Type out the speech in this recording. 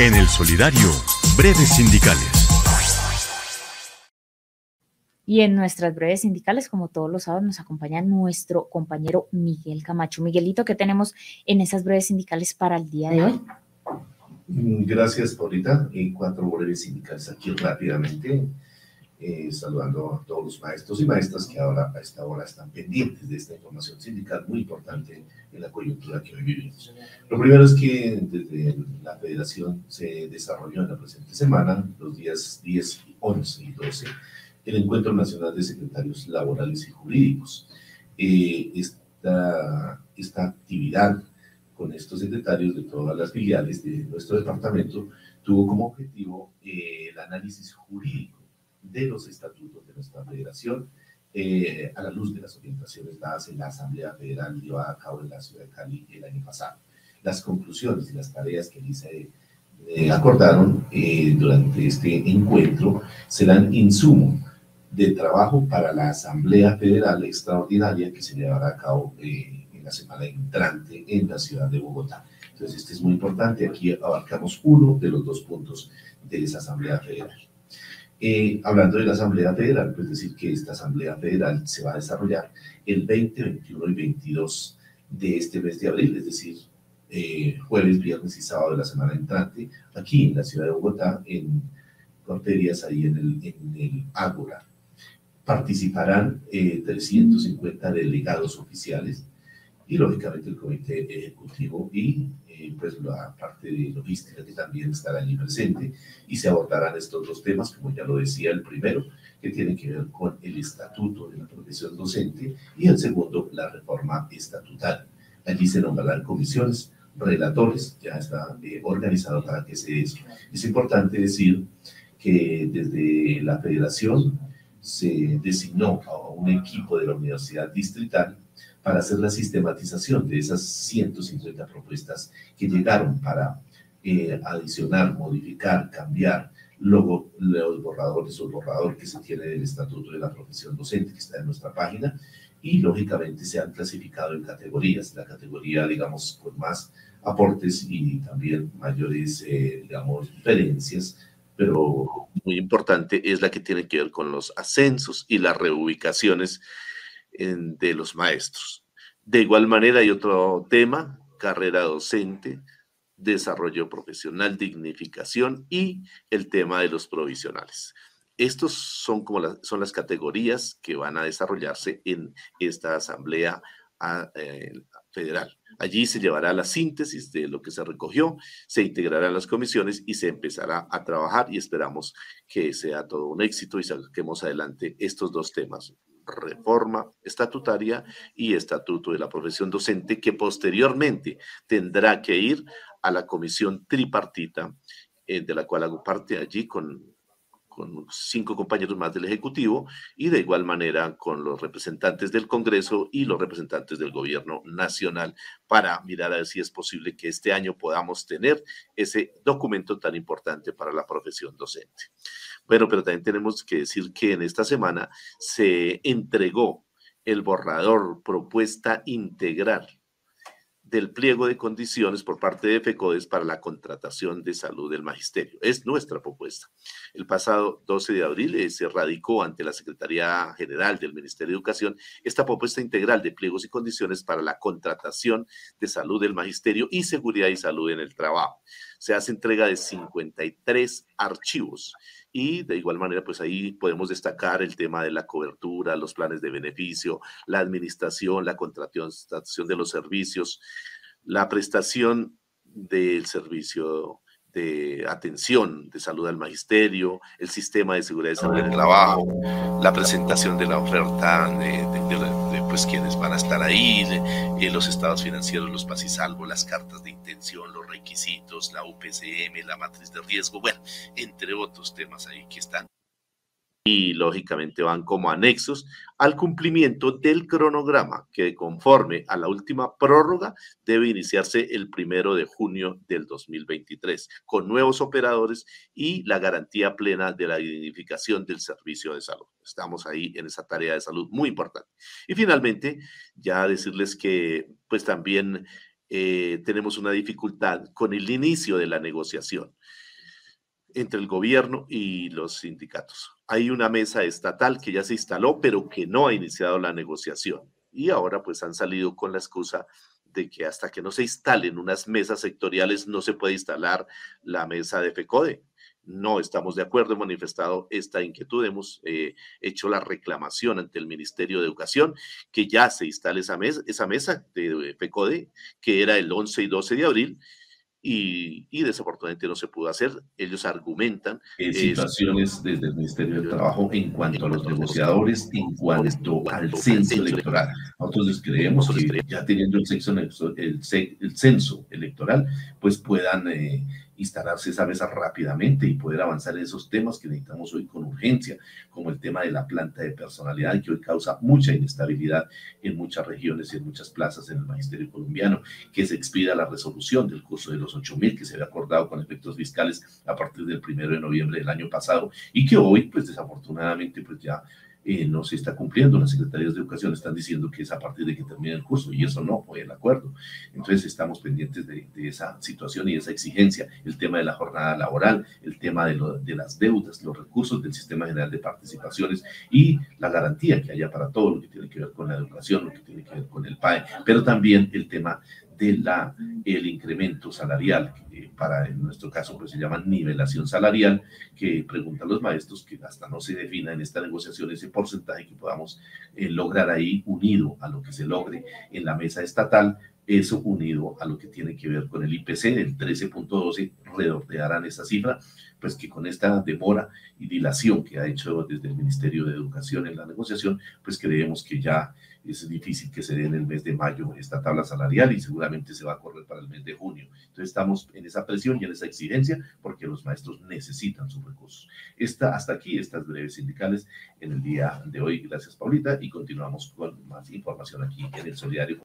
En el Solidario, breves sindicales. Y en nuestras breves sindicales, como todos los sábados, nos acompaña nuestro compañero Miguel Camacho. Miguelito, ¿qué tenemos en esas breves sindicales para el día de hoy? Gracias, Paulita. Y cuatro breves sindicales aquí rápidamente. Eh, saludando a todos los maestros y maestras que ahora a esta hora están pendientes de esta información sindical muy importante en la coyuntura que hoy vivimos. Lo primero es que desde la federación se desarrolló en la presente semana, los días 10, 11 y 12, el Encuentro Nacional de Secretarios Laborales y Jurídicos. Eh, esta, esta actividad con estos secretarios de todas las filiales de nuestro departamento tuvo como objetivo eh, el análisis jurídico de los estatutos de nuestra federación eh, a la luz de las orientaciones dadas en la Asamblea Federal llevada a cabo en la ciudad de Cali el año pasado. Las conclusiones y las tareas que se eh, acordaron eh, durante este encuentro serán insumo de trabajo para la Asamblea Federal Extraordinaria que se llevará a cabo en la semana entrante en la ciudad de Bogotá. Entonces, este es muy importante. Aquí abarcamos uno de los dos puntos de esa Asamblea Federal. Eh, hablando de la Asamblea Federal, pues decir que esta Asamblea Federal se va a desarrollar el 20, 21 y 22 de este mes de abril, es decir, eh, jueves, viernes y sábado de la semana entrante, aquí en la ciudad de Bogotá, en Corterias, ahí en el, en el Ágora. Participarán 350 eh, delegados oficiales y lógicamente el comité ejecutivo y eh, pues la parte de logística que también estará allí presente y se abordarán estos dos temas, como ya lo decía el primero, que tiene que ver con el estatuto de la profesión docente y el segundo, la reforma estatal. Allí se nombrarán comisiones, relatores, ya está eh, organizado para que se eso. Es importante decir que desde la federación se designó a un equipo de la Universidad Distrital para hacer la sistematización de esas 150 propuestas que llegaron para eh, adicionar, modificar, cambiar luego los borradores o el borrador que se tiene del Estatuto de la Profesión Docente que está en nuestra página y lógicamente se han clasificado en categorías, la categoría digamos con más aportes y también mayores eh, digamos diferencias pero muy importante es la que tiene que ver con los ascensos y las reubicaciones de los maestros. De igual manera hay otro tema, carrera docente, desarrollo profesional, dignificación y el tema de los provisionales. Estos son como son las categorías que van a desarrollarse en esta asamblea eh, federal. Allí se llevará la síntesis de lo que se recogió, se integrarán las comisiones y se empezará a trabajar y esperamos que sea todo un éxito y saquemos adelante estos dos temas, reforma estatutaria y estatuto de la profesión docente, que posteriormente tendrá que ir a la comisión tripartita, eh, de la cual hago parte allí con, con cinco compañeros más del Ejecutivo y de igual manera con los representantes del Congreso y los representantes del Gobierno Nacional para mirar a ver si es posible que este año podamos tener ese documento tan importante para la profesión docente. Bueno, pero también tenemos que decir que en esta semana se entregó el borrador propuesta integral del pliego de condiciones por parte de FECODES para la contratación de salud del magisterio. Es nuestra propuesta. El pasado 12 de abril eh, se radicó ante la Secretaría General del Ministerio de Educación esta propuesta integral de pliegos y condiciones para la contratación de salud del magisterio y seguridad y salud en el trabajo. Se hace entrega de 53 archivos. Y de igual manera, pues ahí podemos destacar el tema de la cobertura, los planes de beneficio, la administración, la contratación de los servicios, la prestación del servicio de atención de salud al magisterio, el sistema de seguridad y salud del trabajo, la presentación de la oferta de, pues quienes van a estar ahí, de, los estados financieros, los pasisalvos, las cartas de intención, los requisitos, la UPCM, la matriz de riesgo, bueno, entre otros temas ahí que están y lógicamente van como anexos al cumplimiento del cronograma que conforme a la última prórroga debe iniciarse el primero de junio del 2023 con nuevos operadores y la garantía plena de la identificación del servicio de salud. Estamos ahí en esa tarea de salud muy importante. Y finalmente, ya decirles que pues también eh, tenemos una dificultad con el inicio de la negociación entre el gobierno y los sindicatos. Hay una mesa estatal que ya se instaló, pero que no ha iniciado la negociación. Y ahora pues han salido con la excusa de que hasta que no se instalen unas mesas sectoriales no se puede instalar la mesa de FECODE. No estamos de acuerdo, hemos manifestado esta inquietud, hemos eh, hecho la reclamación ante el Ministerio de Educación que ya se instale esa esa mesa de FECODE, que era el 11 y 12 de abril, y, desafortunadamente no se pudo hacer. Ellos argumentan. En situaciones desde el Ministerio del Trabajo en cuanto a los negociadores, en cuanto al censo electoral. Nosotros creemos que ya teniendo el, sexo, el, el censo electoral, pues puedan eh, instalarse esa mesa rápidamente y poder avanzar en esos temas que necesitamos hoy con urgencia, como el tema de la planta de personalidad, que hoy causa mucha inestabilidad en muchas regiones y en muchas plazas en el magisterio colombiano, que se expida la resolución del curso de los 8.000 que se había acordado con efectos fiscales a partir del primero de noviembre del año pasado y que hoy, pues desafortunadamente, pues ya eh, no se está cumpliendo. Las secretarías de educación están diciendo que es a partir de que termine el curso y eso no fue el acuerdo. Entonces estamos pendientes de, esa situación y esa exigencia, el tema de la jornada laboral, el tema de, de, las deudas, los recursos del Sistema General de Participaciones y la garantía que haya para todo lo que tiene que ver con la educación, lo que tiene que ver con el PAE, pero también el tema de el incremento salarial, que para en nuestro caso pues se llama nivelación salarial, que preguntan los maestros que hasta no se defina en esta negociación ese porcentaje que podamos eh, lograr ahí unido a lo que se logre en la mesa estatal, eso unido a lo que tiene que ver con el IPC del 13.12, redondearán esa cifra, pues que con esta demora y dilación que ha hecho desde el Ministerio de Educación en la negociación, pues creemos que ya es difícil que se dé en el mes de mayo esta tabla salarial y seguramente se va a correr para el mes de junio. Entonces estamos en esa presión y en esa exigencia porque los maestros necesitan sus recursos. Esta, hasta aquí estas breves sindicales en el día de hoy. Gracias, Paulita, y continuamos con más información aquí en el Solidario.